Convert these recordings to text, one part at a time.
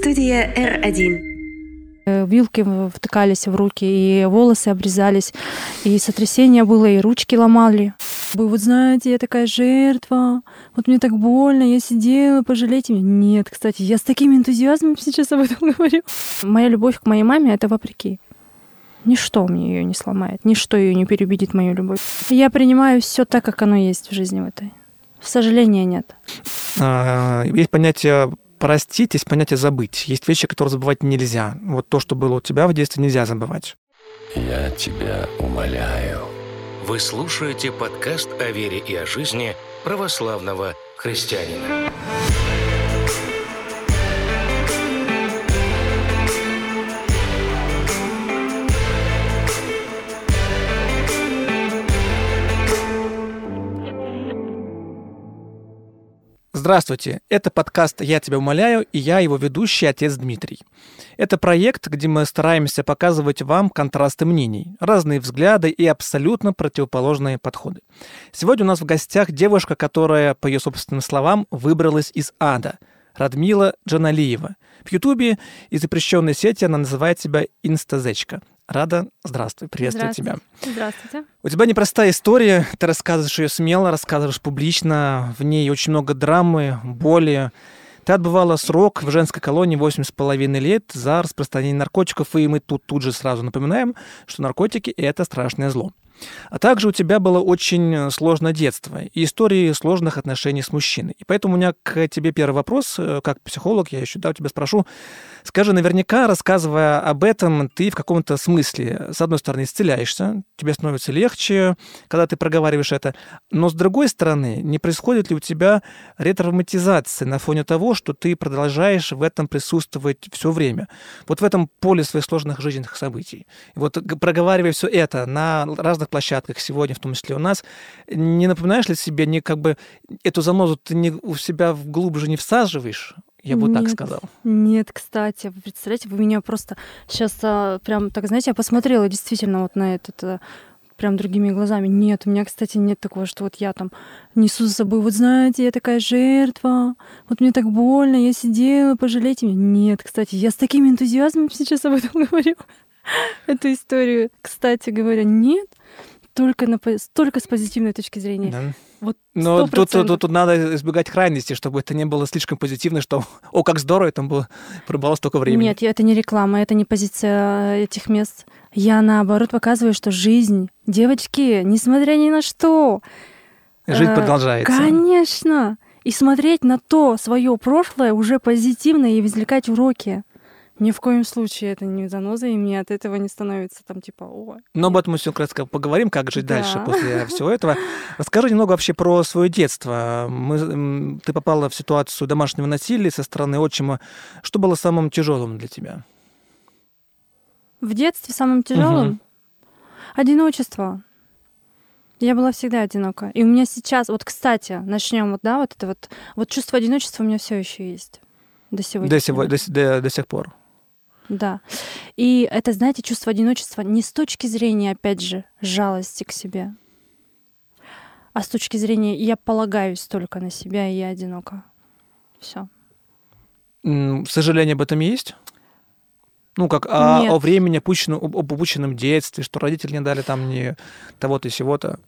Студия R1. Э, Вилки втыкались в руки, и волосы обрезались, и сотрясение было, и ручки ломали. Вы вот знаете, я такая жертва, вот мне так больно, я сидела, пожалейте меня. Нет, кстати, я с таким энтузиазмом сейчас об этом говорю. Моя любовь к моей маме — это вопреки. Ничто мне ее не сломает, ничто ее не переубедит мою любовь. Я принимаю все так, как оно есть в жизни в этой. Сожаления нет. А, Есть понятие простить, есть понятие забыть. Есть вещи, которые забывать нельзя. Вот то, что было у тебя в детстве, нельзя забывать. Я тебя умоляю. Вы слушаете подкаст о вере и о жизни православного христианина. Здравствуйте, это подкаст «Я тебя умоляю» и я его ведущий, отец Дмитрий. Это проект, где мы стараемся показывать вам контрасты мнений, разные взгляды и абсолютно противоположные подходы. Сегодня у нас в гостях девушка, которая, по ее собственным словам, выбралась из ада – Радмила Джаналиева. В Ютубе и запрещенной сети она называет себя «Инстазечка». Рада, здравствуй, приветствую тебя. Здравствуйте. У тебя непростая история, ты рассказываешь ее смело, рассказываешь публично, в ней очень много драмы, боли. Ты отбывала срок в женской колонии 8,5 лет за распространение наркотиков, и мы тут тут же сразу напоминаем, что наркотики — это страшное зло. А также у тебя было очень сложное детство и истории сложных отношений с мужчиной. И поэтому у меня к тебе первый вопрос, э, как психолог, я еще да, у тебя спрошу. Скажи, наверняка, рассказывая об этом, ты в каком-то смысле, с одной стороны, исцеляешься, тебе становится легче, когда ты проговариваешь это, но с другой стороны, не происходит ли у тебя ретравматизация на фоне того, что ты продолжаешь в этом присутствовать все время? Вот в этом поле своих сложных жизненных событий. И вот проговаривая все это на разных площадках сегодня, в том числе у нас, не напоминаешь ли себе, не как бы эту занозу ты не, у себя в- глубже не всаживаешь? Я бы вот так Нет. сказал. Нет, кстати, вы представляете, вы меня просто сейчас прям так, знаете, я посмотрела действительно вот на этот а, прям другими глазами. Нет, у меня, кстати, нет такого, что вот я там несу за собой, вот знаете, я такая жертва, вот мне так больно, я сидела, пожалейте меня. Нет, кстати, я с таким энтузиазмом сейчас об этом говорю, эту историю. Кстати говоря, нет, только, на, только с позитивной точки зрения. Да. Вот Но тут, тут, тут- тут надо избегать крайности, чтобы это не было слишком позитивно, что «О, как здорово, там было, пробовало столько времени». Нет, это не реклама, это не позиция этих мест. Я наоборот показываю, что жизнь, девочки, несмотря ни на что, Жизнь э, продолжается. Конечно. И смотреть на то свое прошлое уже позитивно и извлекать уроки. Ни в коем случае это не заноза, и мне от этого не становится там типа, о, Но об этом мы все кратко поговорим, как жить Да. дальше после всего этого. Расскажи немного вообще про свое детство. Мы, ты попала в ситуацию домашнего насилия со стороны отчима. Что было самым тяжелым для тебя? В детстве самым тяжелым одиночество. Я была всегда одинока. И у меня сейчас, вот, кстати, начнем вот, да, вот это вот, вот чувство одиночества у меня все еще есть до сегодня. До, сего- до, до- до сих пор. Да. И это, знаете, чувство одиночества не с точки зрения, опять же, жалости к себе, а с точки зрения я полагаюсь только на себя, и я одинока. Все. Сожаление об этом есть? Ну, как о, Нет. о времени, опущенном, об упущенном детстве, что родители не дали там мне того-то и сего-то.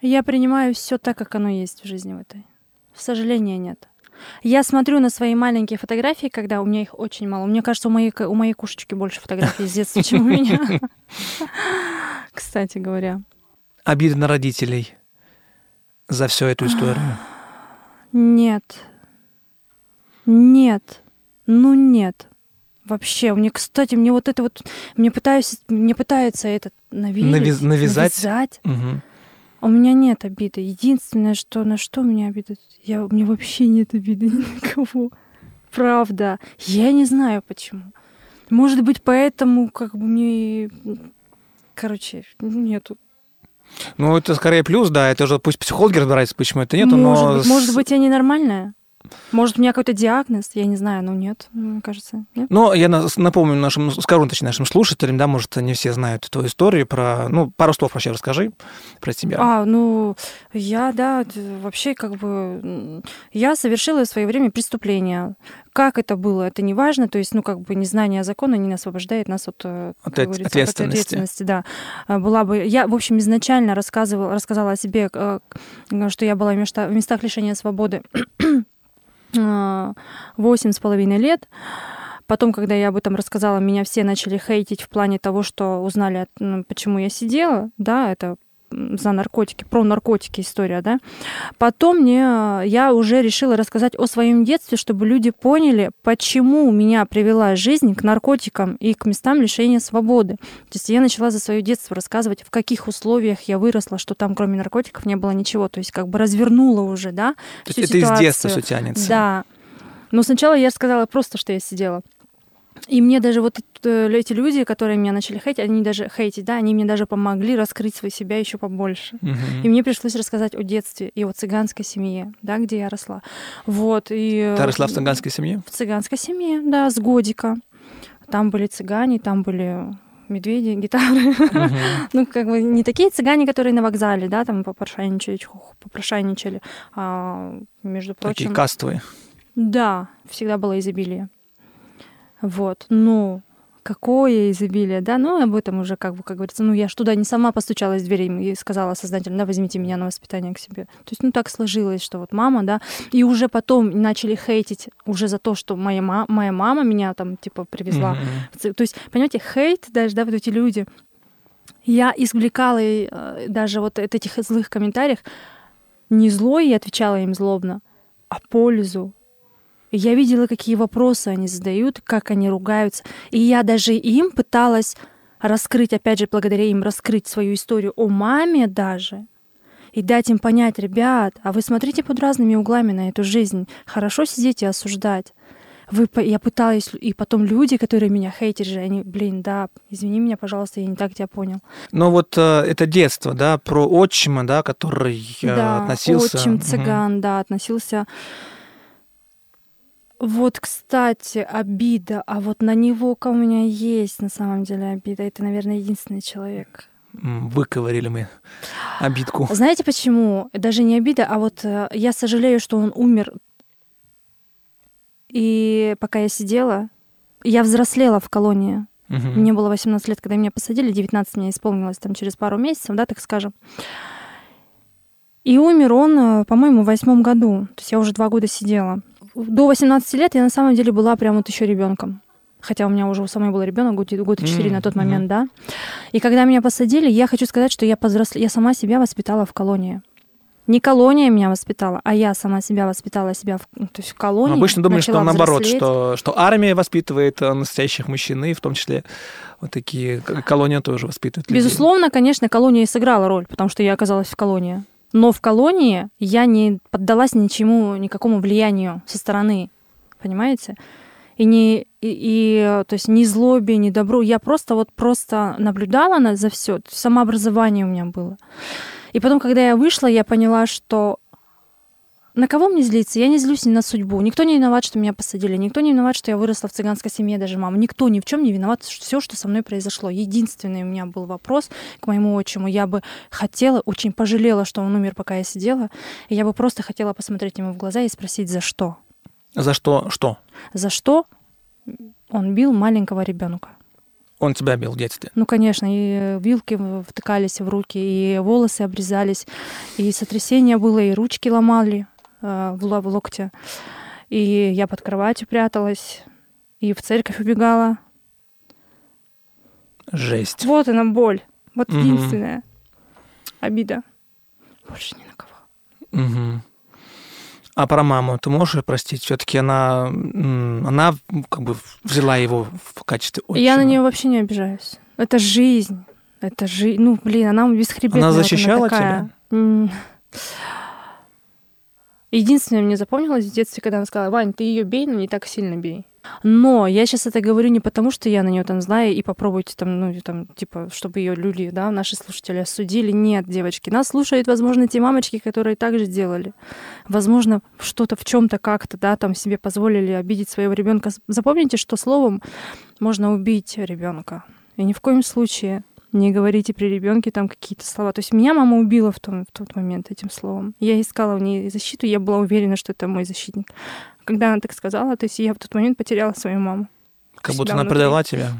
Я принимаю все так, как оно есть в жизни в этой. Сожаления нет. Я смотрю на свои маленькие фотографии, когда у меня их очень мало. Мне кажется, у моей, у моей кошечки больше фотографий с детства, чем у меня. Кстати говоря. Обиды на родителей за всю эту историю. Нет. Нет. Ну нет. Вообще, мне, кстати, мне вот это вот, мне пытаюсь, мне пытаются это навеять, Навяз- навязать? навязать. Мгм. У меня нет обиды. Единственное, что на что у меня обида, я, у меня вообще нет обиды ни на кого. Правда. Я не знаю почему. Может быть, поэтому как бы мне... Короче, нету. Ну, это скорее плюс, да, это уже пусть психологи разбираются, почему это нету, может, но... может быть, я ненормальная? Может, у меня какой-то диагноз, я не знаю, но нет, мне кажется, нет. Но я на- напомню нашим, скажу точнее нашим слушателям, да, может, не все знают эту историю про, ну, пару слов вообще расскажи про себя. А, ну, я, да, вообще как бы... Я совершила в свое время преступление. Как это было, это не важно. То есть, ну, как бы незнание закона не освобождает нас от, э, От от- ответственности. ответственности, да. А, Была бы... Я, в общем, изначально рассказывала, рассказала о себе, э, что я была в места- в местах лишения свободы восемь с половиной лет. Потом, когда я об этом рассказала, меня все начали хейтить в плане того, что узнали, почему я сидела, да, это за наркотики, про наркотики история, да. Потом мне, э, я уже решила рассказать о своем детстве, чтобы люди поняли, почему меня привела жизнь к наркотикам и к местам лишения свободы. То есть я начала за свое детство рассказывать, в каких условиях я выросла, что там кроме наркотиков не было ничего. То есть как бы развернула уже, да, То есть всю это из детства ситуацию. все тянется. Да. Но сначала я рассказала просто, что я сидела. И мне даже вот э, эти люди, которые меня начали хейтить, они даже хейтить, да, они мне даже помогли раскрыть свою себя еще побольше. Мгм. И мне пришлось рассказать о детстве и о цыганской семье, да, где я росла. Вот, и... Ты росла в цыганской семье? В цыганской семье, да, с годика. Там были цыгане, там были медведи, гитары. Мгм. Ну, как бы не такие цыгане, которые на вокзале, да, там попрошайничали, попрошайничали, а, между Такие прочим... кастовые. Да, всегда было изобилие. Вот, ну, какое изобилие, да, ну, об этом уже, как бы, как говорится, ну, я ж туда не сама постучалась в дверь и сказала создателям, да, возьмите меня на воспитание к себе. То есть, ну, так сложилось, что вот мама, да, и уже потом начали хейтить уже за то, что моя, ма- моя мама меня там, типа, привезла. Ци- То есть, понимаете, хейт даже, да, вот эти люди, я извлекала э, даже вот от этих злых комментариев не злой и отвечала им злобно, а пользу. Я видела, какие вопросы они задают, как они ругаются. И я даже им пыталась раскрыть, опять же, благодаря им раскрыть свою историю о маме даже, и дать им понять, ребят, а вы смотрите под разными углами на эту жизнь. Хорошо сидеть и осуждать. Вы, я пыталась, и потом люди, которые меня хейтят же, они, блин, да, извини меня, пожалуйста, я не так тебя понял. Но вот э, это детство, да, про отчима, да, который э, да, относился... отчим цыган, да, относился. Вот, кстати, обида, а вот на него у меня есть на самом деле обида. Это, наверное, единственный человек. Выковырили мы обидку. Знаете почему? Даже не обида, а вот э, я сожалею, что он умер. И пока я сидела, я взрослела в колонии. Мгм. Мне было 18 лет, когда меня посадили, 19 мне исполнилось там через пару месяцев, да, так скажем. И умер он, э, по-моему, в восьмом году. То есть я уже два года сидела. До 18 лет я на самом деле была прям вот еще ребенком. Хотя у меня уже у самой был ребенок, год, год и четыре М, на тот момент, да. И когда меня посадили, я хочу сказать, что я повзросле... я сама себя воспитала в колонии. Не колония меня воспитала, а я сама себя воспитала себя в, ну, то есть в колонии. Обычно думали, что наоборот, взрослеть. что, что армия воспитывает э, настоящих мужчин, и в том числе вот такие колония тоже воспитывают людей. Безусловно, конечно, колония и сыграла роль, потому что я оказалась в колонии. Но в колонии я не поддалась ничему, никакому влиянию со стороны, понимаете? И не, и, и, то есть ни злобе, ни добру. Я просто вот просто наблюдала на, за все. Самообразование у меня было. И потом, когда я вышла, я поняла, что на кого мне злиться? Я не злюсь ни на судьбу. Никто не виноват, что меня посадили. Никто не виноват, что я выросла в цыганской семье, даже мама. Никто ни в чем не виноват, все, что со мной произошло. Единственный у меня был вопрос к моему отчиму. Я бы хотела, очень пожалела, что он умер, пока я сидела. И я бы просто хотела посмотреть ему в глаза и спросить, за что? За что? Что? За что он бил маленького ребенка? Он тебя бил в детстве. Ну, конечно, и вилки втыкались в руки, и волосы обрезались, и сотрясение было, и ручки ломали э, в, ло- в локте. И я под кроватью пряталась, и в церковь убегала. Жесть. Вот она боль. Вот Мгм. единственная обида. Больше ни на кого. Мгм. А про маму ты можешь простить? Все-таки она, она как бы взяла его в качестве отчима. Я на нее вообще не обижаюсь. Это жизнь. Это жизнь. Ну, блин, она бесхребетная. Она вот защищала такая. М. Единственное, мне запомнилось в детстве, когда она сказала, Вань, ты ее бей, но не так сильно бей. Но я сейчас это говорю не потому, что я на нее там знаю и попробуйте там, ну, там, типа, чтобы ее люди, да, наши слушатели осудили. Нет, девочки, нас слушают, возможно, те мамочки, которые также делали. Возможно, что-то в чем-то как-то, да, там себе позволили обидеть своего ребенка. Запомните, что словом можно убить ребенка. И ни в коем случае не говорите при ребенке там какие-то слова. То есть меня мама убила в, том, в тот момент этим словом. Я искала в ней защиту, я была уверена, что это мой защитник. Когда она так сказала, то есть я в тот момент потеряла свою маму. Как будто она внутри. предала тебя.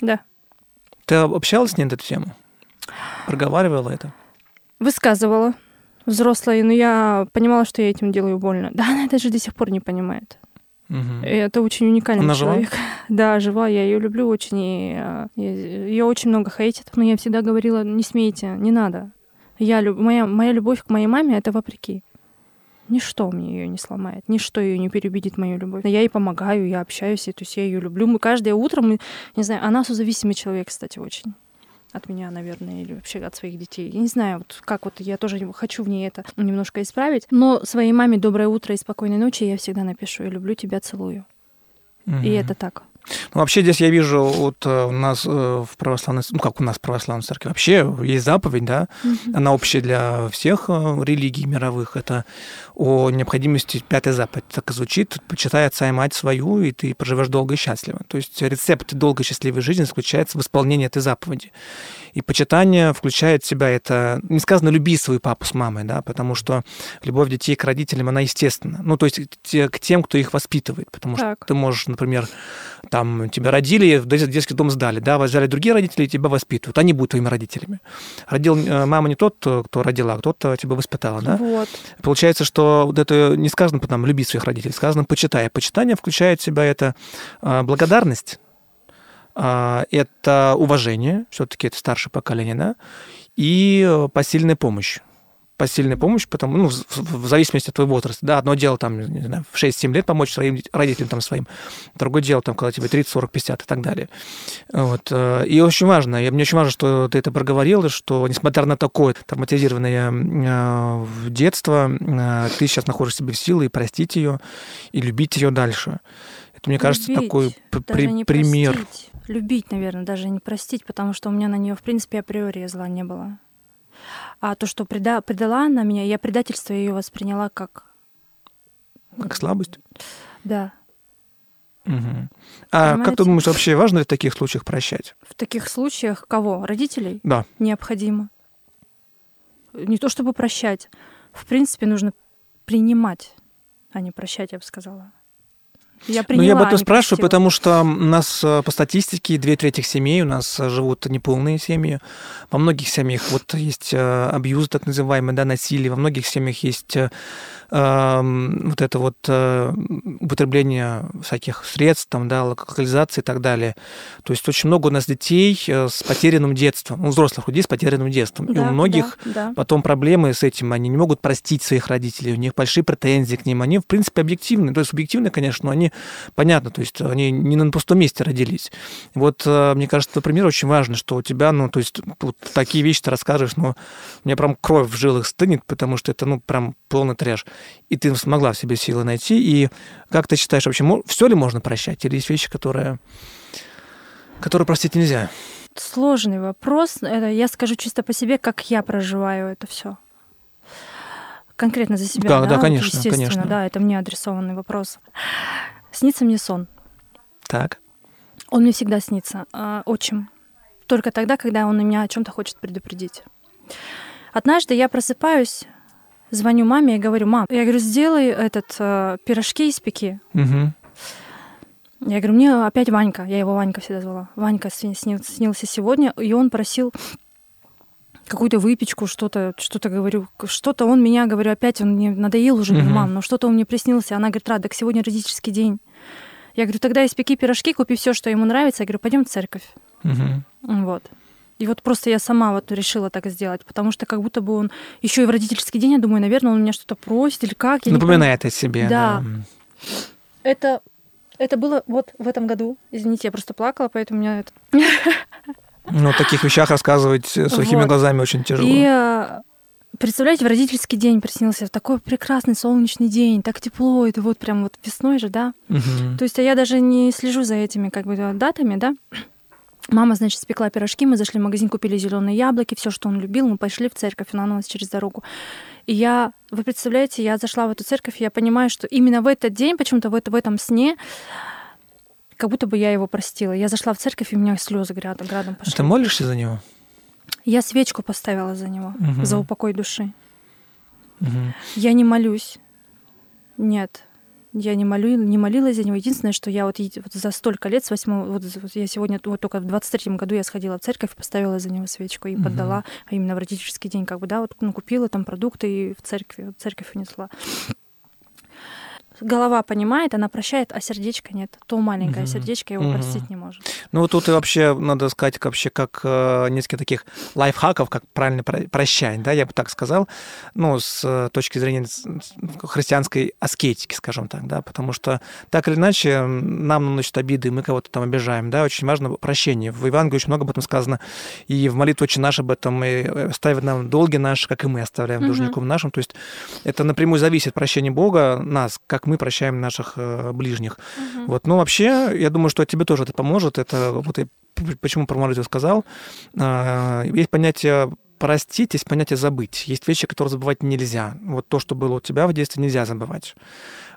Да. Ты общалась с ней на эту тему? Проговаривала это? Высказывала. Взрослая, но я понимала, что я этим делаю больно. Да, она даже до сих пор не понимает. Угу. Это очень уникальный Она человек. Жива? Да, жива. Я ее люблю очень. И э, ее очень много хейтит. Но я всегда говорила, не смейте, не надо. Я, моя, моя любовь к моей маме — это вопреки. Ничто мне ее не сломает, ничто ее не переубедит мою любовь. Я ей помогаю, я общаюсь, то есть я ее люблю. Мы каждое утро, мы, не знаю, она созависимый человек, кстати, очень от меня, наверное, или вообще от своих детей. Я не знаю, вот как вот я тоже хочу в ней это немножко исправить. Но своей маме доброе утро и спокойной ночи я всегда напишу. Я люблю тебя, целую. Угу. И это так. Ну, вообще здесь я вижу вот э, у нас э, в православной, ну как у нас в православной церкви, вообще есть заповедь, да, угу. она общая для всех э, религий мировых, это о необходимости, пятая заповедь так и звучит, почитай отца и мать свою, и ты проживешь долго и счастливо. То есть рецепт долгой счастливой жизни заключается в исполнении этой заповеди. И почитание включает в себя это, не сказано, люби свою папу с мамой, да, потому что любовь детей к родителям, она естественна. Ну, то есть к тем, кто их воспитывает, потому так. что ты можешь, например, там тебя родили, в детский дом сдали, да, взяли другие родители и тебя воспитывают, они будут твоими родителями. Родил э, мама не тот, кто родила, а кто-то тебя воспитала, да. Вот. Получается, что вот это не сказано потом люби своих родителей, сказано почитай. Почитание включает в себя это э, благодарность, э, это уважение, все-таки это старшее поколение, да, и посильная помощь посильная помощь, потому, ну, в, в зависимости от твоего возраста. Да, одно дело, там, не знаю, в 6-7 лет помочь своим родителям там своим, другое дело, там, когда тебе 30, 40, 50 и так далее. Вот. Э, и очень важно, и мне очень важно, что ты это проговорила, что несмотря на такое травматизированное э, детство, э, ты сейчас находишь себе в силы и простить ее, и любить ее дальше. Это, мне кажется, любить, такой при- пример. Простить. Любить, наверное, даже не простить, потому что у меня на нее, в принципе, априори зла не было. А то, что преда, предала она меня, я предательство ее восприняла как... Как слабость? Да. Угу. А Понимаете? как ты думаешь, вообще важно ли в таких случаях прощать? В таких случаях кого? Родителей? Да. Необходимо. Не то чтобы прощать. В принципе, нужно принимать, а не прощать, я бы сказала. Я приняла, ну, я об этом спрашиваю, простила. потому что у нас э, по статистике две трети семей у нас э, живут неполные семьи. Во многих семьях вот есть э, абьюз, так называемый, да, насилие. Во многих семьях есть вот это вот употребление всяких средств, там, да, локализации и так далее. То есть очень много у нас детей с потерянным детством, ну, взрослых людей с потерянным детством. Да, и у многих да, да. потом проблемы с этим, они не могут простить своих родителей, у них большие претензии к ним, они, в принципе, объективны. То есть субъективны, конечно, но они понятно, то есть они не на пустом месте родились. Вот э, мне кажется, например, очень важно, что у тебя, ну, то есть вот такие вещи ты расскажешь, но у меня прям кровь в жилах стынет, потому что это, ну, прям полный трэш. И ты смогла в себе силы найти. И как ты считаешь, вообще, все ли можно прощать? Или есть вещи, которые, которые простить нельзя? Сложный вопрос. Это я скажу чисто по себе, как я проживаю это все конкретно за себя. Да, да, да конечно, естественно, конечно. да, это мне адресованный вопрос. Снится мне сон. Так. Он мне всегда снится. Э, отчим. Только тогда, когда он меня о чем-то хочет предупредить. Однажды я просыпаюсь, звоню маме и говорю, мам, я говорю, сделай этот э, пирожки из пеки. Угу. Я говорю, мне опять Ванька, я его Ванька всегда звала. Ванька снился, снился сегодня, и он просил какую-то выпечку, что-то, что-то говорю, что-то он меня, говорю, опять он мне надоел уже, говорю, мам, но что-то он мне приснился. Она говорит, Рад, так сегодня родительский день. Я говорю, тогда испеки пирожки, купи все, что ему нравится. Я говорю, пойдем в церковь. Угу. Вот. И вот просто я сама вот решила так сделать, потому что как будто бы он еще и в родительский день, я думаю, наверное, он меня что-то просит или как. Я Напоминает о себе. Да. да. Это, это было вот в этом году. Извините, я просто плакала, поэтому у меня это... Ну, о таких вещах рассказывать сухими вот. глазами очень тяжело. И представляете, в родительский день приснился такой прекрасный солнечный день, так тепло, это вот прям вот весной же, да? Мгм. То есть а я даже не слежу за этими как бы датами, да? Мама, значит, спекла пирожки, мы зашли в магазин, купили зеленые яблоки, все, что он любил, мы пошли в церковь, она у нас через дорогу. И я, вы представляете, я зашла в эту церковь, и я понимаю, что именно в этот день, почему-то в, это- в этом сне, как будто бы я его простила. Я зашла в церковь, и у меня слезы градом, градом пошли. Ты молишься за него? Я свечку поставила за него, Мгм. за упокой души. Мгм. Я не молюсь. Нет. Я не, молю, не молилась за него. Единственное, что я вот, вот за столько лет, с восьмого... Вот, вот я сегодня, вот только в 23-м году я сходила в церковь, поставила за него свечку и Мгм. поддала, а именно в родительский день, как бы, да, вот ну, купила там продукты и в церкви, в церковь унесла. Голова понимает, она прощает, а сердечко нет. То маленькое Мгм. сердечко его Мгм. простить не может. Ну вот тут и вообще надо сказать, вообще как э, несколько таких лайфхаков, как правильно про- прощать, да, я бы так сказал, ну с э, точки зрения христианской аскетики, скажем так, да, потому что так или иначе нам наносят обиды, мы кого-то там обижаем, да, очень важно прощение. В Евангелии очень много об этом сказано, и в молитве очень наш об этом и э, ставит нам долги наши, как и мы оставляем Мгм. должником нашим, то есть это напрямую зависит прощение Бога нас, как мы прощаем наших э, ближних. Вот, ну вообще, я думаю, что тебе тоже это поможет. Это вот п- почему про молитву сказал. А, Есть понятие простить, есть понятие забыть. Есть вещи, которые забывать нельзя. Вот то, что было у тебя в детстве, нельзя забывать.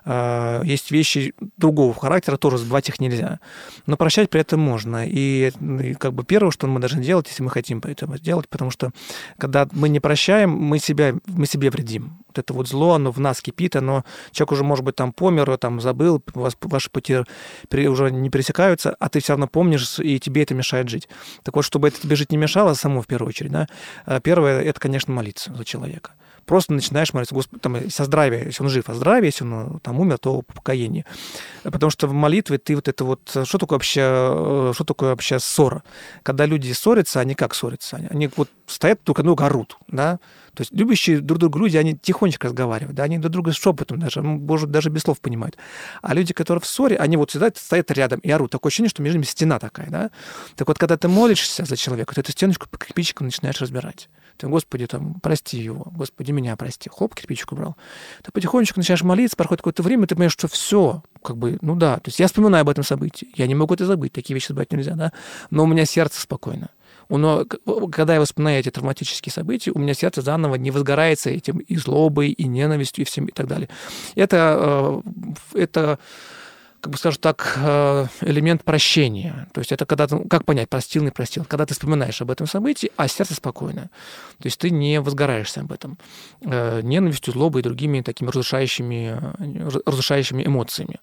А, Есть вещи другого характера, тоже забывать их нельзя. Но прощать при этом можно. И, и как бы первое, что мы должны делать, если мы хотим это сделать, потому что когда мы не прощаем, мы, себя, мы себе вредим. Вот это вот зло, оно в нас кипит, оно человек уже, может быть, там помер, там забыл, вас ваши пути уже не пересекаются, а ты все равно помнишь, и тебе это мешает жить. Так вот, чтобы это тебе жить не мешало, само в первую очередь, да, а первое, это, конечно, молиться за человека. Просто начинаешь молиться, Господи, там, со здравия, если он жив, о здравии, если он там умер, то по покаянию. Потому что в молитве ты вот это вот... Что такое вообще, э, что такое вообще ссора? Когда люди ссорятся, они как ссорятся? Они, они вот стоят друг от друга, орут, да? То есть любящие друг друга люди, они тихонечко разговаривают, да, они друг друга шепотом даже, может, даже без слов понимают. А люди, которые в ссоре, они вот всегда стоят рядом и орут. Такое ощущение, что между ними стена такая, да? Так вот, когда ты молишься за человека, ты эту стеночку по кирпичикам начинаешь разбирать. Ты, Господи, там, прости его, Господи, меня прости. Хлоп, кирпичик убрал. Ты потихонечку начинаешь молиться, проходит какое-то время, ты понимаешь, что все, как бы, ну да, то есть я вспоминаю об этом событии, я не могу это забыть, такие вещи забывать нельзя, да, но у меня сердце спокойно. Но к- когда я вспоминаю эти травматические события, у меня сердце заново не возгорается этим и злобой, и ненавистью, и всем и так далее. Это, э, это как бы скажем так, э, элемент прощения. То есть это когда ты, как понять, простил, не простил? Когда ты вспоминаешь об этом событии, а сердце спокойно. То есть ты не возгораешься об этом э, ненавистью, злобой и другими такими разрушающими, э, разрушающими эмоциями.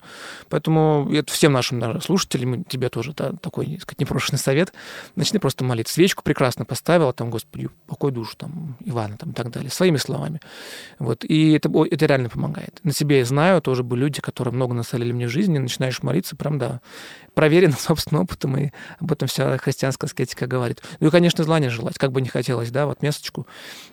Поэтому это всем нашим наверное, слушателям, тебе тоже да, такой, так сказать, непрошенный совет. Начни просто молиться. Свечку прекрасно поставила, там, Господи, покой душу, там, Ивана, там, и так далее, своими словами. Вот. И это, это реально помогает. На себе я знаю, тоже были люди, которые много насолили мне в жизни, начинаешь молиться, прям, да, проверено собственным опытом, и об этом вся христианская аскетика говорит. Ну и, конечно, зла не желать, как бы не хотелось, да, вот месточку.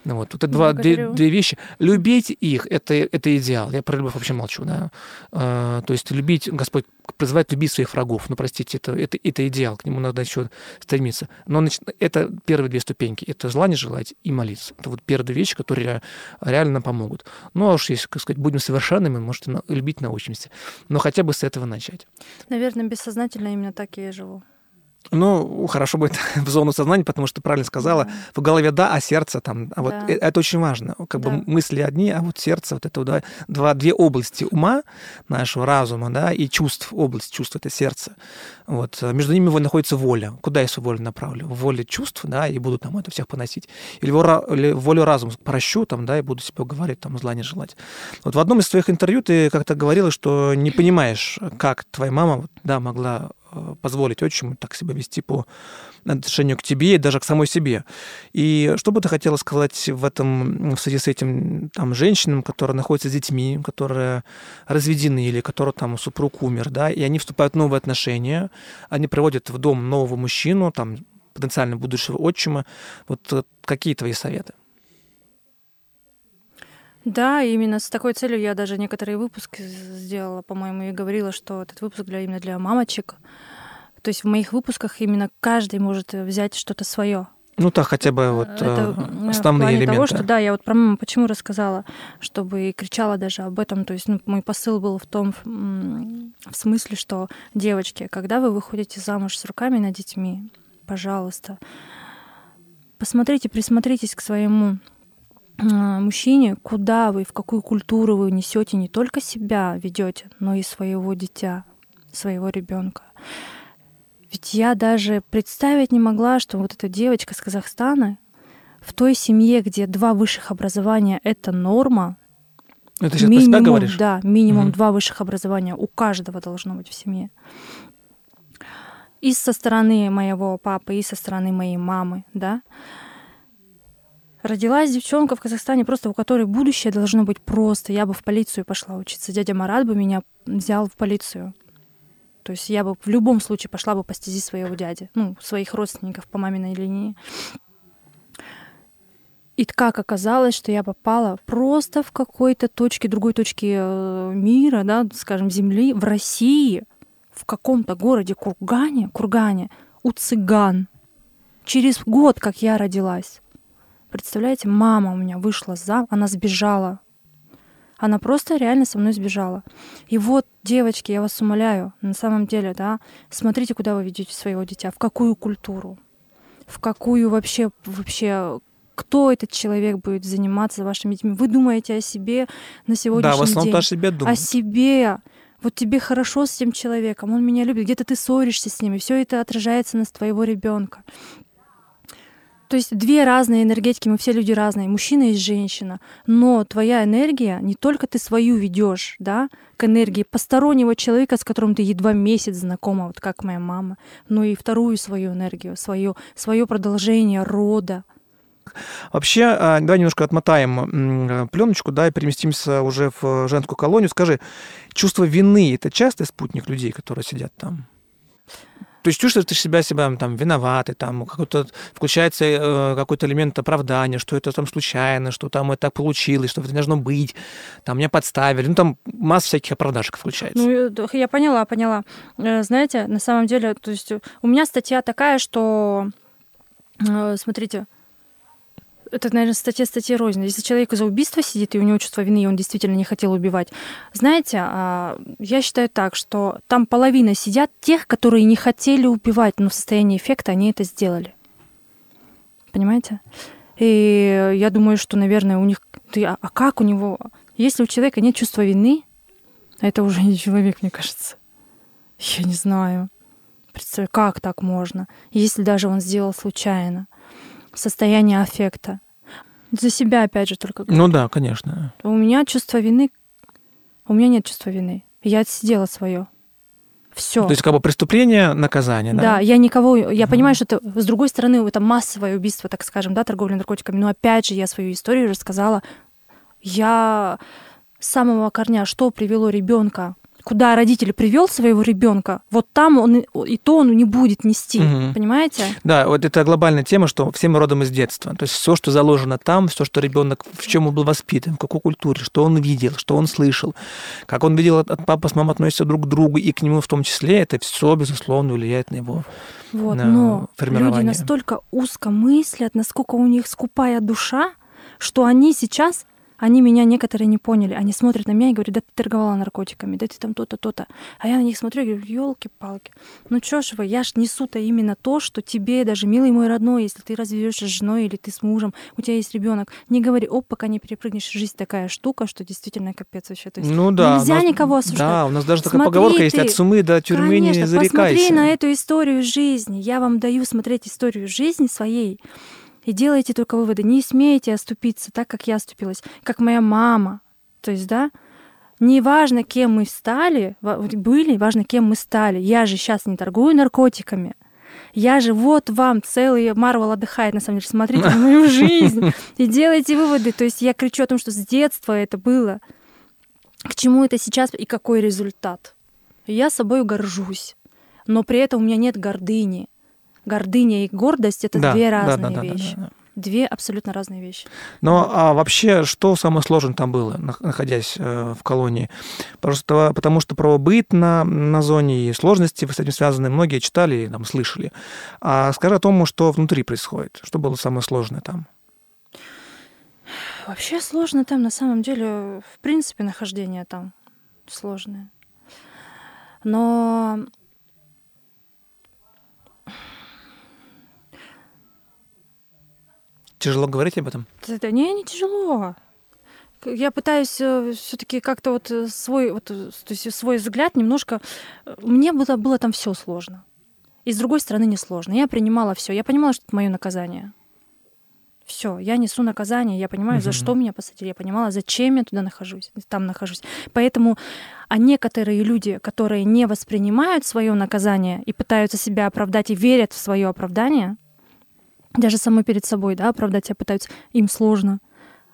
Ну, вот. вот это два, две, две вещи. Любить их это, это идеал. Я про любовь вообще молчу, да. А, то есть любить, Господь призывает любить своих врагов. Ну, простите, это, это, это идеал, к нему надо еще стремиться. Но это первые две ступеньки. Это зла не желать и молиться. Это вот первые две вещи, которые реально нам помогут. Ну, а уж если, как сказать, будем совершенными, может, любить научимся. Но хотя бы с этого начать. Наверное, бессознательно именно так я и живу. Ну, хорошо бы это в зону сознания, потому что ты правильно сказала, Да. в голове да, а сердце там. А вот Да. э- это очень важно. Как бы Да. мысли одни, а вот сердце, вот это два, два, две области ума нашего разума, да, и чувств, область чувств это сердце. Вот. а Между ними вот находится воля. Куда я свою волю направлю? В воле чувств, да, и буду там это всех поносить. Или, вора- или волю разума прощу, там, да, и буду себе говорить, там, зла не желать. Вот в одном из своих интервью ты как-то говорила, что не понимаешь, как твоя мама, да, могла э, позволить отчиму так себя вести по отношению к тебе и даже к самой себе. И что бы ты хотела сказать в этом, в связи с этим там, женщинам, которые находятся с детьми, которые разведены или которые там супруг умер, да, и они вступают в новые отношения, они приводят в дом нового мужчину, там, потенциально будущего отчима. Вот э, какие твои советы? Да, именно с такой целью я даже некоторые выпуски сделала, по-моему, и говорила, что этот выпуск для, именно для мамочек. То есть в моих выпусках именно каждый может взять что-то свое. Ну так, хотя бы вот Это э, э, основные в плане элементы. того, что да, я вот про маму почему рассказала, чтобы и кричала даже об этом. То есть ну, мой посыл был в том, в смысле, что девочки, когда вы выходите замуж с руками над детьми, пожалуйста, посмотрите, присмотритесь к своему э, мужчине, куда вы, в какую культуру вы несете не только себя ведете, но и своего дитя, своего ребенка. Ведь я даже представить не могла, что вот эта девочка с Казахстана в той семье, где два высших образования это норма, Ну, ты сейчас про себя минимум, говоришь? да, минимум Мгм. два высших образования у каждого должно быть в семье. И со стороны моего папы, и со стороны моей мамы, да. Родилась девчонка в Казахстане, просто у которой будущее должно быть просто. Я бы в полицию пошла учиться. Дядя Марат бы меня взял в полицию. То есть я бы в любом случае пошла бы по стези своего дяди, ну, своих родственников по маминой линии. И как оказалось, что я попала просто в какой-то точке, другой точке э, мира, да, скажем, земли, в России, в каком-то городе Кургане, Кургане, у цыган. Через год, как я родилась. Представляете, мама у меня вышла за, она сбежала. Она просто реально со мной сбежала. И вот, девочки, я вас умоляю, на самом деле, да, смотрите, куда вы ведете своего дитя, в какую культуру, в какую вообще, вообще, кто этот человек будет заниматься вашими детьми. Вы думаете о себе на сегодняшний Да, в основном день. о себе О думаю. себе. Вот тебе хорошо с тем человеком, он меня любит, где-то ты ссоришься с ним, и все это отражается на твоего ребенка. То есть две разные энергетики, мы все люди разные, мужчина и женщина. Но твоя энергия, не только ты свою ведешь, да, к энергии постороннего человека, с которым ты едва месяц знакома, вот как моя мама, но и вторую свою энергию, свое, свое продолжение рода. Вообще, а, давай немножко отмотаем пленочку, да, и переместимся уже в женскую колонию. Скажи, чувство вины – это частый спутник людей, которые сидят там? То есть чувствуешь ты себя, себя там виноватый, там какой-то включается э, какой-то элемент оправдания, что это там случайно, что там это так получилось, что это должно быть, там меня подставили, ну там масса всяких оправдашек включается. Ну, я поняла, поняла. Э, Знаете, на самом деле, то есть у меня статья такая, что, э, смотрите, это, наверное, статья статьи рознь. Если человек за убийство сидит, и у него чувство вины, и он действительно не хотел убивать, знаете, а, я считаю так, что там половина сидят тех, которые не хотели убивать, но в состоянии эффекта они это сделали. Понимаете? И я думаю, что, наверное, у них... А а как у него... Если у человека нет чувства вины, это уже не человек, мне кажется. Я не знаю. Представляю, как так можно? Если даже он сделал случайно. Состояние аффекта. За себя, опять же, только. Ну да, конечно. У меня чувство вины... У меня нет чувства вины. Я отсидела свое. Все. То есть как бы преступление, наказание, да? Да, я никого, я Мгм. понимаю, что это, с другой стороны, это массовое убийство, так скажем, да, торговля наркотиками, но опять же я свою историю рассказала. Я с самого корня, что привело ребенка, куда родитель привел своего ребенка, вот там он и- то он не будет нести, Мгм. понимаете? Да, вот это глобальная тема, что все мы родом из детства. То есть все, что заложено там, все, что ребенок, в чем он был воспитан, в какой культуре, что он видел, что он слышал, как он видел, от, папа с мамой относятся друг к другу, и к нему в том числе, это все, безусловно, влияет на его. Вот, на но люди формирование. настолько узко мыслят, насколько у них скупая душа, что они сейчас, они меня некоторые не поняли, они смотрят на меня и говорят, да ты торговала наркотиками, да ты там то-то, то-то. А я на них смотрю и говорю, елки-палки, ну чё ж вы, я ж несу-то именно то, что тебе, даже милый мой родной, если ты разведешься с женой или ты с мужем, у тебя есть ребенок, не говори, оп, пока не перепрыгнешь, жизнь такая штука, что действительно капец вообще. То есть ну да. нельзя у нас- никого осуждать. Да, у нас даже такая Смотри поговорка есть, ты. от сумы до тюрьмы Конечно, не зарекайся. посмотри на эту историю жизни. Я вам даю смотреть историю жизни своей. И делайте только выводы. Не смейте оступиться так, как я оступилась, как моя мама. То есть, да, не важно, кем мы стали, были, важно, кем мы стали. Я же сейчас не торгую наркотиками. Я же вот вам целый Марвел отдыхает, на самом деле. Смотрите на мою жизнь и делайте выводы. То есть я кричу о том, что с детства это было. К чему это сейчас и какой результат. Я собой горжусь, но при этом у меня нет гордыни. Гордыня и гордость это Да, две да, разные да, да, да, вещи. да, да. Две абсолютно разные вещи. Но а вообще, что самое сложное там было, находясь э, в колонии? Просто потому что про быт на, на зоне и сложности с этим связаны многие читали и там, слышали. А скажи о том, что внутри происходит. Что было самое сложное там? Вообще сложно там, на самом деле, в принципе, нахождение там сложное. Но Тяжело говорить об этом? Это не, не тяжело. Я пытаюсь все-таки как-то вот э, свой, вот, э, то есть свой взгляд немножко. э, Мне было, было там все сложно. И с другой стороны не сложно. Я принимала все. Я понимала, что это мое наказание. Все, я несу наказание, я понимаю, за что меня посадили, я понимала, зачем я туда нахожусь, там нахожусь. Поэтому, а некоторые люди, которые не воспринимают свое наказание и пытаются себя оправдать и верят в свое оправдание, даже самой перед собой, да, оправдать себя пытаются, им сложно.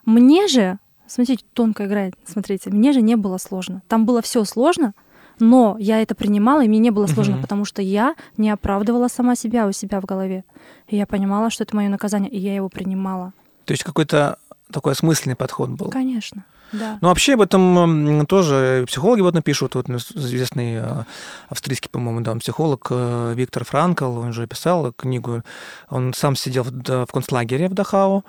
Мне же, смотрите, тонко играет, смотрите, мне же не было сложно. Там было все сложно, но я это принимала, и мне не было сложно, потому что я не оправдывала сама себя у себя в голове. И я понимала, что это мое наказание, и я его принимала. То есть какой-то такой осмысленный подход был. Конечно, Ну, вообще об этом тоже психологи вот напишут. Вот известный э, австрийский, по-моему, да, он психолог э, Виктор Франкл, он же писал книгу. Он сам сидел в концлагере в Дахау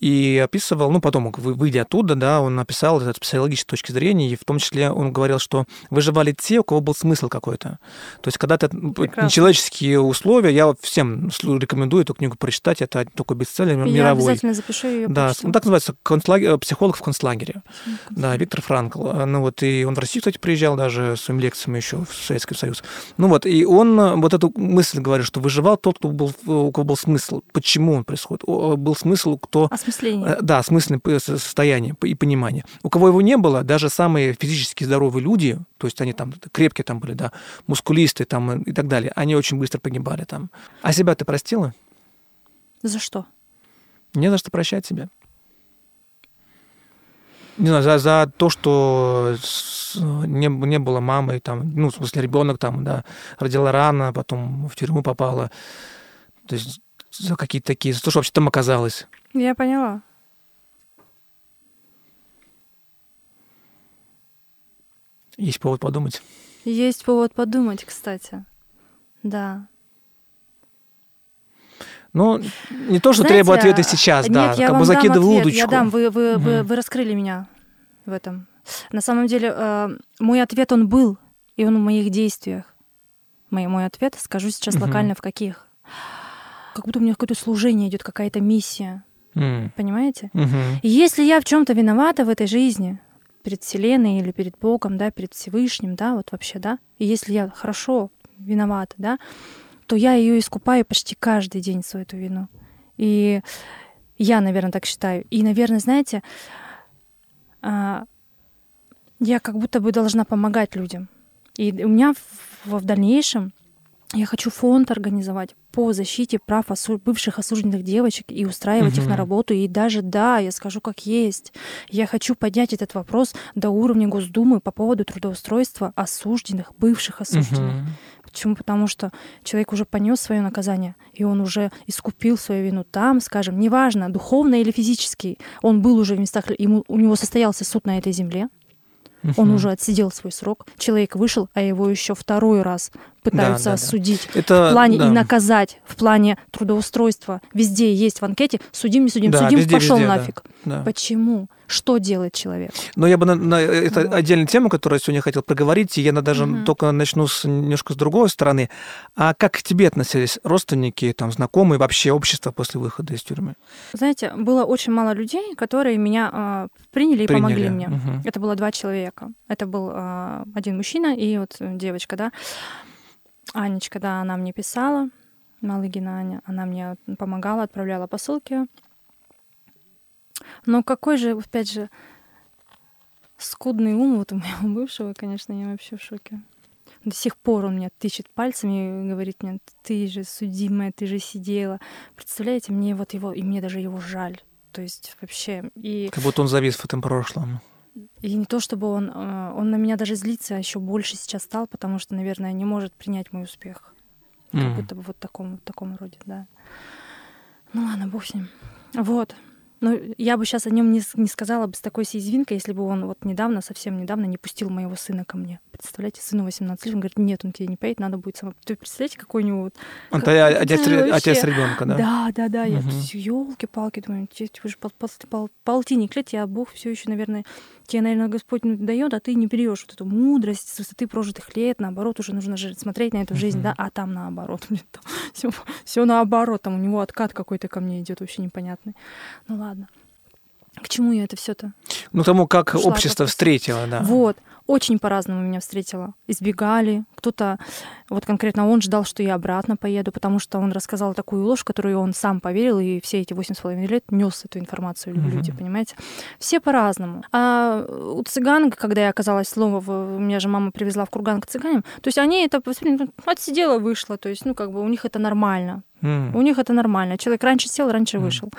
и описывал, ну, потом, вы- выйдя оттуда, да, он написал это с психологической точки зрения, и в том числе он говорил, что выживали те, у кого был смысл какой-то. То есть, когда это Прекрасно. нечеловеческие условия, я всем рекомендую эту книгу прочитать, это такой бестселлер Я мировой. обязательно запишу ее. Да, ну так называется, концлагерь, психолог в концлагере. Да, Виктор Франкл. А, Ну вот, и он в Россию, кстати, приезжал даже с своими лекциями еще в Советский Союз. Ну вот, и он э, вот эту мысль говорит, что выживал тот, кто был, у кого был смысл. Почему он происходит? Был смысл, кто... Осмысление. Э, Да, смысленное п- со- состояние и понимание. У кого его не было, даже самые физически здоровые люди, то есть они там крепкие там были, да, мускулисты там и так далее, они очень быстро погибали там. А себя ты простила? За что? Не за что прощать себя. Не знаю, за, за то, что не, не было мамы, там, ну, в смысле, ребенок там, да, родила рано, потом в тюрьму попала. То есть за какие-то такие, за то, что вообще там оказалось. Я поняла. Есть повод подумать. Есть повод подумать, кстати. Да. Ну, не то, что Знаете, требую ответа сейчас, нет, да, я как бы закидываю ответ. удочку. Я дам, вы, вы, вы, Мгм. вы раскрыли меня в этом. На самом деле, э, мой ответ, он был, и он в моих действиях. Мой, мой ответ, скажу сейчас Мгм. локально в каких. Как будто у меня какое-то служение идет, какая-то миссия. М, Понимаете? мгм. И если я в чем-то виновата в этой жизни, перед Вселенной или перед Богом, да, перед Всевышним, да, вот вообще, да, и если я хорошо виновата, да, то я ее искупаю почти каждый день свою эту вину. И я, наверное, так считаю. И, наверное, знаете, а, я как будто бы должна помогать людям. И у меня в, в дальнейшем я хочу фонд организовать по защите прав осу- бывших осужденных девочек и устраивать их на работу. И даже, да, я скажу как есть, я хочу поднять этот вопрос до уровня Госдумы по поводу трудоустройства осужденных, бывших осужденных. Мгм. Почему? Потому что человек уже понес свое наказание, и он уже искупил свою вину там, скажем, неважно, духовно или физически. Он был уже в местах, ему, у него состоялся суд на этой земле, он Мгм. уже отсидел свой срок, человек вышел, а его еще второй раз пытаются да, да. осудить. Это, В плане да. и наказать, в плане трудоустройства. Везде есть в анкете судим, не судим, Да, судим, везде, пошел везде, нафиг. Да. Почему? Что делает человек? Но я бы на, на- это Вот. отдельная тема, которую я сегодня хотел проговорить, и я даже Мгм. только начну с, немножко с другой стороны. А как к тебе относились родственники, там, знакомые, вообще общество после выхода из тюрьмы? Знаете, было очень мало людей, которые меня а, приняли и помогли Приняли. мне. Мгм. Это было два человека. Это был а, один мужчина и вот девочка, да. Анечка, да, она мне писала. Малыгина Аня, она мне помогала, отправляла посылки. Но какой же, опять же, скудный ум вот у моего бывшего, конечно, я вообще в шоке. До сих пор он меня тычет пальцами и говорит мне, ты же судимая, ты же сидела. Представляете, мне вот его, и мне даже его жаль. То есть вообще, и, Как будто он завис в этом прошлом. И не то, чтобы он, э, он на меня даже злится, а еще больше сейчас стал, потому что, наверное, не может принять мой успех. Как М. будто бы вот в таком, в таком роде, да. Ну ладно, бог с ним. Вот. Но я бы сейчас о нем не, не сказала бы с такой извинкой, если бы он вот недавно, совсем недавно не пустил моего сына ко мне. Представляете, сыну 18 лет, он говорит, нет, он к тебе не поедет, надо будет сама. Ты представляете, какой у него вот Он Как- то отец, отец ребенка, да? Да, да, да. Я Мгм. елки-палки, думаю, тебе тебе уже пол- пол- пол- полтинник лет, я Бог все еще, наверное, тебе, наверное, Господь дает, а ты не берешь вот эту мудрость с высоты прожитых лет. Наоборот, уже нужно смотреть на эту жизнь, да, а там наоборот. все, все наоборот, там у него откат какой-то ко мне идет вообще непонятный. Ну ладно. К чему я это все-то? Ну, тому, как Ушла общество встретило, да. Вот. Очень по-разному меня встретила. Избегали. Кто-то, вот конкретно он ждал, что я обратно поеду, потому что он рассказал такую ложь, которую он сам поверил, и все эти восемь с половиной лет нес эту информацию Мгм. люди, понимаете? Все по-разному. А у цыган, когда я оказалась снова, в- меня же мама привезла в Курган к цыганам, то есть они это ну, отсидела, вышла, то есть, ну, как бы у них это нормально. У них это нормально. Человек раньше сел, раньше вышел.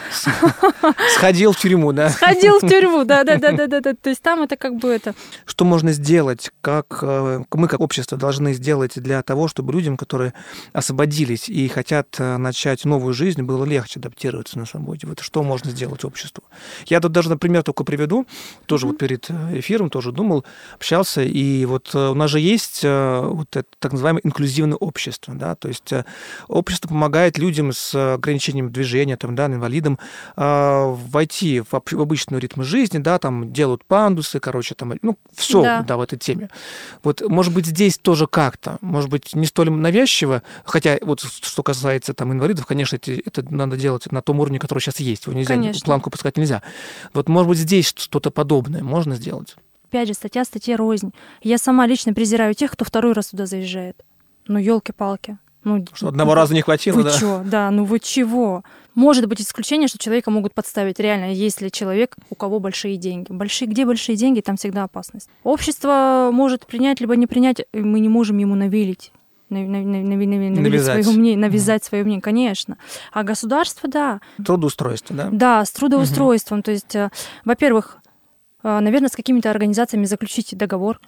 Сходил в тюрьму, да? Ходил в тюрьму, да-да-да-да-да. То есть там это как бы это... Что можно сделать, как э, мы как общество должны сделать для того, чтобы людям, которые освободились и хотят э, начать новую жизнь, было легче адаптироваться на свободе? Вот что можно сделать обществу? Я тут даже, например, только приведу, тоже вот перед э, эфиром тоже думал, общался, и вот у нас же есть вот это так называемое инклюзивное общество, да, то есть общество помогает людям с ограничением движения, там, да, инвалидам, э, войти в, об- в обычный ритм жизни, да, там делают пандусы, короче, там, ну, все, Да. да. в этой теме. Вот, может быть, здесь тоже как-то, может быть, не столь навязчиво, хотя вот что касается там инвалидов, конечно, эти- это надо делать на том уровне, который сейчас есть, его нельзя, Конечно. планку пускать нельзя. Вот, может быть, здесь что-то подобное можно сделать? Опять же, статья статья рознь. Я сама лично презираю тех, кто второй раз туда заезжает. Ну, елки-палки. Ну, Что одного раза не хватило, Вы да? чё? Да, ну вы чего? Может быть исключение, что человека могут подставить. Реально, если человек, у кого большие деньги. Большие, где большие деньги, там всегда опасность. Общество может принять, либо не принять, мы не можем ему навелить. нав- навязать свое мнение, конечно. А государство, да, Трудоустройство, да? да, с трудоустройством. То есть, э, во-первых, э, наверное, с какими-то организациями заключить договор,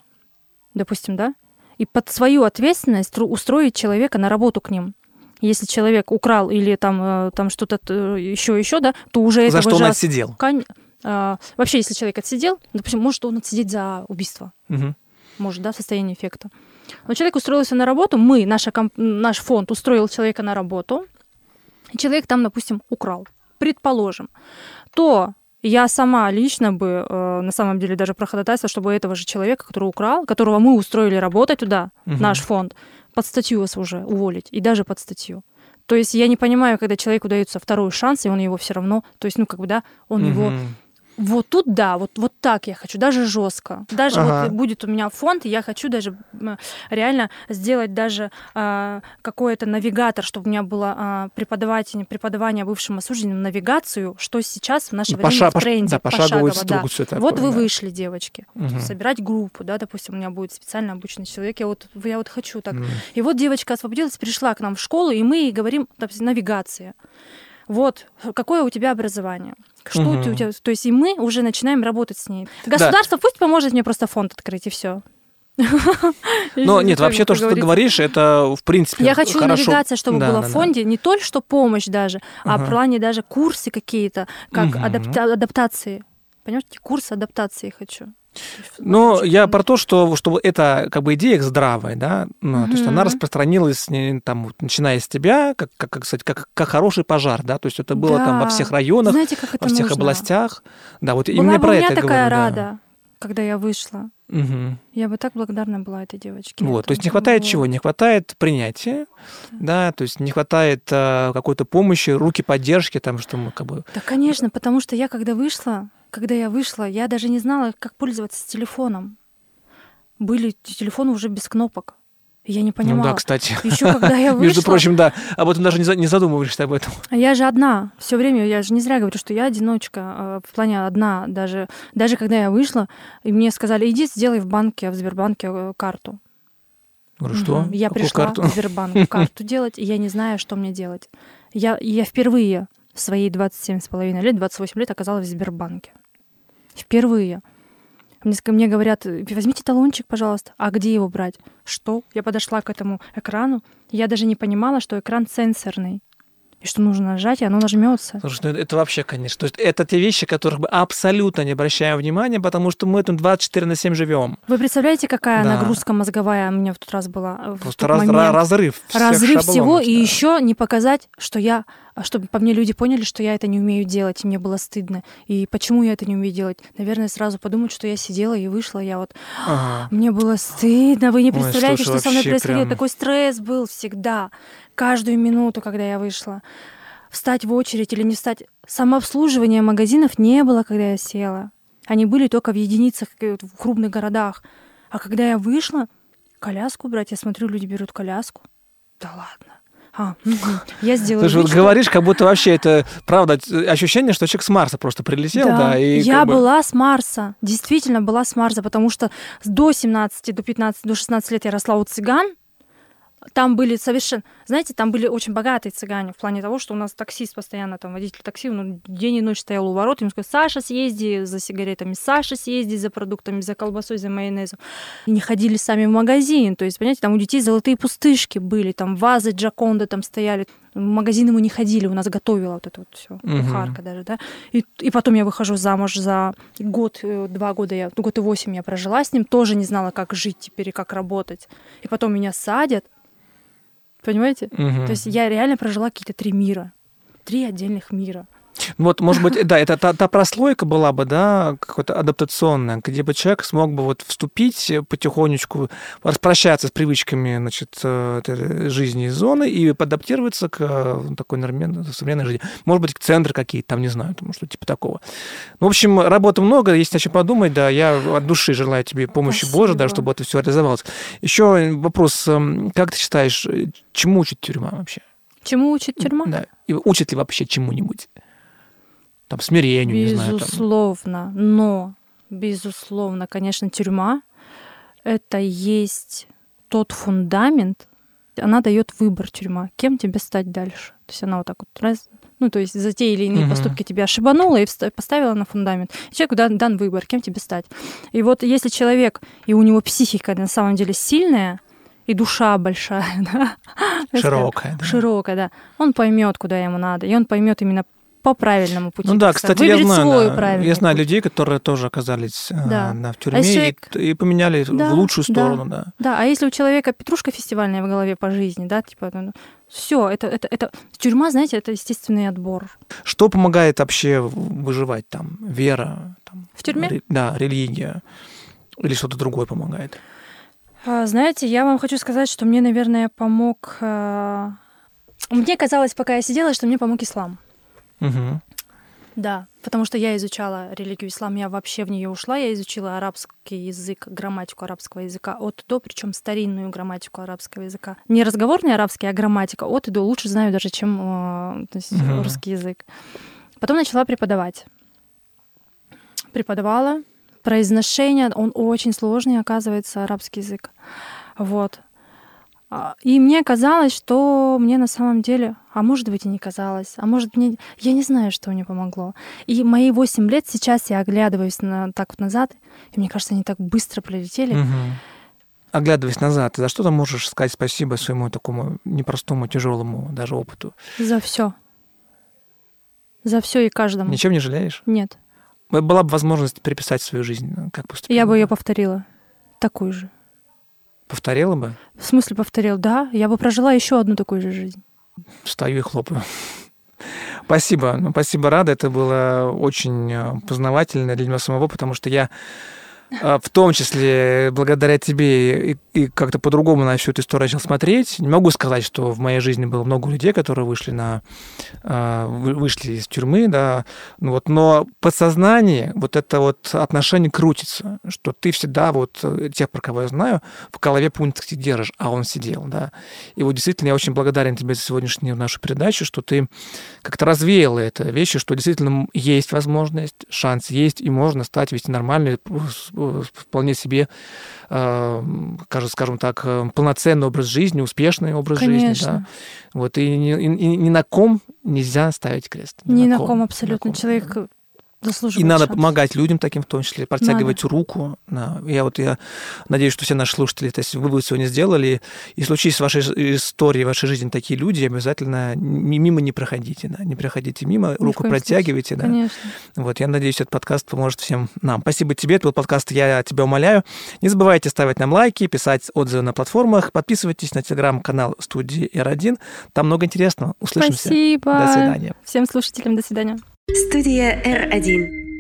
допустим, да, и под свою ответственность устроить человека на работу к ним. Если человек украл или там, э, там что-то еще, еще, да, то уже За этого что он же отсидел? Кон- а, вообще, если человек отсидел, допустим, может он отсидеть за убийство, Мгм. может, да, в состоянии эффекта. Но человек устроился на работу, мы, наша, комп- наш фонд устроил человека на работу, и человек там, допустим, украл, предположим, то я сама лично бы, э, на самом деле, даже проходатайствовала, чтобы этого же человека, который украл, которого мы устроили работать туда, Мгм. наш фонд, под статью вас уже уволить, и даже под статью. То есть я не понимаю, когда человеку дается второй шанс, и он его все равно, то есть, ну, как бы, да, он его Мгм. Вот тут да, вот, вот так я хочу, даже жестко. Даже Ага. вот будет у меня фонд, и я хочу даже реально сделать даже а, какой-то навигатор, чтобы у меня было а, преподавание, преподавание бывшим осужденным, навигацию, что сейчас в наше Ну, время поша- в тренде. да, пошаговую пошагово, да. инструкцию такую, Вот вы да. вышли, девочки. Мгм. Собирать группу, да, допустим, у меня будет специально обученный человек, я вот, я вот хочу так. М. И вот девочка освободилась, пришла к нам в школу, и мы ей говорим, допустим, навигация. Вот, какое у тебя образование? Что у Мгм. тебя? То есть и мы уже начинаем работать с ней. Государство пусть поможет мне просто фонд открыть, и все. Но нет, вообще то, что ты говоришь, это в принципе Я хочу навигация, чтобы Да, да, в да. фонде, не только что помощь даже, а в плане даже курсы какие-то, как адаптации. Понимаете, курс адаптации хочу. Очень я про то, что чтобы эта как бы идея здравая, да, ну, то есть она распространилась не, там начиная с тебя, как как как, сказать, как как хороший пожар, да, то есть это было там во Да. всех районах, Знаете, как это во всех нужно? областях, да, вот Была именно про у меня это я такая говорю, да. рада, когда я вышла. Мгм. Я бы так благодарна была этой девочке. Вот, Это то есть не хватает вот. чего? Не хватает принятия, да, то есть не хватает э, какой-то помощи, руки поддержки, там, что мы как бы... Да, конечно, потому что я когда вышла, когда я вышла, я даже не знала, как пользоваться телефоном. Были телефоны уже без кнопок. Я не Ну понимала. да, кстати. Еще когда я вышла, Между прочим, да, об этом даже не не задумываешься об этом. а я же одна. Все время, я же не зря говорю, что я одиночка. э, В плане одна. Даже, даже когда я вышла, и мне сказали, иди сделай в банке, в Сбербанке э, карту. Говорю, что? Мгм. Я Какую пришла карту? в Сбербанк карту делать, и я не знаю, что мне делать. Я, я впервые в свои 27,5 лет, 28 лет оказалась в Сбербанке. Впервые. Мне, мне говорят, возьмите талончик, пожалуйста. А где его брать? Что? Я подошла к этому экрану. Я даже не понимала, что экран сенсорный. и что нужно нажать, и оно нажмется. Слушай, ну это вообще, конечно. То есть это те вещи, которых мы абсолютно не обращаем внимания, потому что мы там 24 на 7 живем. Вы представляете, какая Да. нагрузка мозговая у меня в тот раз была? Просто раз- момент? ра- разрыв. всех разрыв всего, шаблонов, и да. еще не показать, что я, чтобы по мне люди поняли, что я это не умею делать, и мне было стыдно. И почему я это не умею делать? Наверное, сразу подумать, что я сидела и вышла, я вот... Ага. Мне было стыдно, вы не Ой, представляете, слушай, что со мной происходило. прям- Такой стресс был всегда, каждую минуту, когда я вышла. Встать в очередь или не встать. Самообслуживания магазинов не было, когда я села. Они были только в единицах, в крупных городах. А когда я вышла, коляску брать, я смотрю, люди берут коляску. Да ладно. А, мгм. я сделала Ты же вот говоришь, как будто вообще это, правда, ощущение, что человек с Марса просто прилетел, да, и я бы- была с Марса, действительно была с Марса, потому что до 17, до 15, до 16 лет я росла у цыган. Там были совершенно, знаете, там были очень богатые цыгане в плане того, что у нас таксист постоянно, там водитель такси, он день и ночь стоял у ворот, ему сказал, Саша, съезди за сигаретами, Саша, съезди за продуктами, за колбасой, за майонезом. Не ходили сами в магазин, то есть, понимаете, там у детей золотые пустышки были, там вазы Джаконда там стояли, в магазины мы не ходили, у нас готовила вот это вот все, кухарка даже, да. И, и потом я выхожу замуж за год, э, два года, я, ну, год и восемь я прожила с ним, тоже не знала, как жить теперь и как работать. И потом меня садят, понимаете? Мгм. То есть я реально прожила какие-то три мира, три отдельных мира. Вот, может быть, да, это та, та прослойка была бы, да, какая-то адаптационная, где бы человек смог бы вот вступить потихонечку, распрощаться с привычками, значит, э, жизни из зоны и подаптироваться к э, такой нормальной современной жизни. Может быть, к центры какие-то там, не знаю, там, что типа такого. Ну, в общем, работы много, есть о чем подумать, да, я от души желаю тебе помощи Спасибо. Божией, да, чтобы это все реализовалось. Еще вопрос, эм, как ты считаешь, э, чему учит тюрьма вообще? Чему учит тюрьма? Да. И учит ли вообще чему-нибудь? Там, смирению, не знаю. Безусловно, но, безусловно, конечно, тюрьма — это есть тот фундамент, она дает выбор тюрьма, кем тебе стать дальше. То есть она вот так вот раз, ну, то есть за те или иные Мгм. поступки тебя ошибанула и поставила на фундамент. И человеку дан, дан выбор, кем тебе стать. И вот если человек, и у него психика на самом деле сильная, и душа большая, да, Широкая, да. широкая, да, он поймет, куда ему надо, и он поймет имименно по правильному пути. Ну да, кстати, я выберет знаю, свой да, правильный я знаю путь. людей, которые тоже оказались э, Да. да, в А тюрьме и- человек- и, поменяли Да, в лучшую да. сторону, да. Да, а если у человека петрушка фестивальная в голове по жизни, да, типа, все, это, это, это тюрьма, знаете, это естественный отбор. Что помогает вообще выживать там? Вера? Там, В тюрьме? ре- да, религия. Или что-то другое помогает? А, Знаете, я вам хочу сказать, что мне, наверное, помог... а, Мне казалось, пока я сидела, что мне помог ислам. Мгм. Да, потому что я изучала религию ислам, я вообще в нее ушла, я изучила арабский язык, грамматику арабского языка от и до, причем старинную грамматику арабского языка. Не разговорный арабский, а грамматика от и до лучше знаю даже, чем э, то есть, Мгм. русский язык. Потом начала преподавать. Преподавала. Произношение, он очень сложный, оказывается, арабский язык. Вот. А, И мне казалось, что мне на самом деле, а может быть и не казалось, а может мне, я не знаю, что мне помогло. И мои 8 лет сейчас я оглядываюсь на, так вот назад, и мне кажется, они так быстро пролетели. Мгм. Оглядываясь назад, за что ты можешь сказать спасибо своему такому непростому, тяжелому даже опыту? За все. За все и каждому. Ничем не жалеешь? Нет. Была бы возможность переписать свою жизнь, как поступила? Я бы ее повторила. Такую же. Повторила бы? В смысле повторил? Да, я бы прожила еще одну такую же жизнь. Встаю и хлопаю. Спасибо. Ну, спасибо, Рада. Это было очень э, познавательно для меня самого, потому что я в том числе благодаря тебе и, и как-то по-другому на всю эту историю начал смотреть. Не могу сказать, что в моей жизни было много людей, которые вышли на э, вы- вышли из тюрьмы, да, ну вот, но подсознание, вот это вот отношение крутится, что ты всегда вот э, тех, про кого я знаю, в голове пунктик держишь, а он сидел, да. И вот действительно я очень благодарен тебе за сегодняшнюю нашу передачу, что ты как-то развеяла это вещи, что действительно есть возможность, шанс есть, и можно стать вести нормальный, с- вполне себе, э, скажем, так, э, полноценный образ жизни, успешный образ жизни, да. Конечно. Вот, и ни, и- и ни на ком нельзя ставить крест. Ни на ком абсолютно. Ни на ком, Человек да. Заслуживает И надо шанс. помогать людям таким в том числе, протягивать руку. Да. Я вот я надеюсь, что все наши слушатели, то есть вы бы сегодня сделали, и случись в вашей истории, в вашей жизни такие люди, обязательно мимо не проходите, да, не проходите мимо, Ни руку протягивайте, да. Конечно. Вот, я надеюсь, этот подкаст поможет всем нам. Спасибо тебе, это был подкаст «Я тебя умоляю». Не забывайте ставить нам лайки, писать отзывы на платформах, подписывайтесь на телеграм-канал студии R1, там много интересного. Услышимся. Спасибо. До свидания. Всем слушателям до свидания. Студия R1.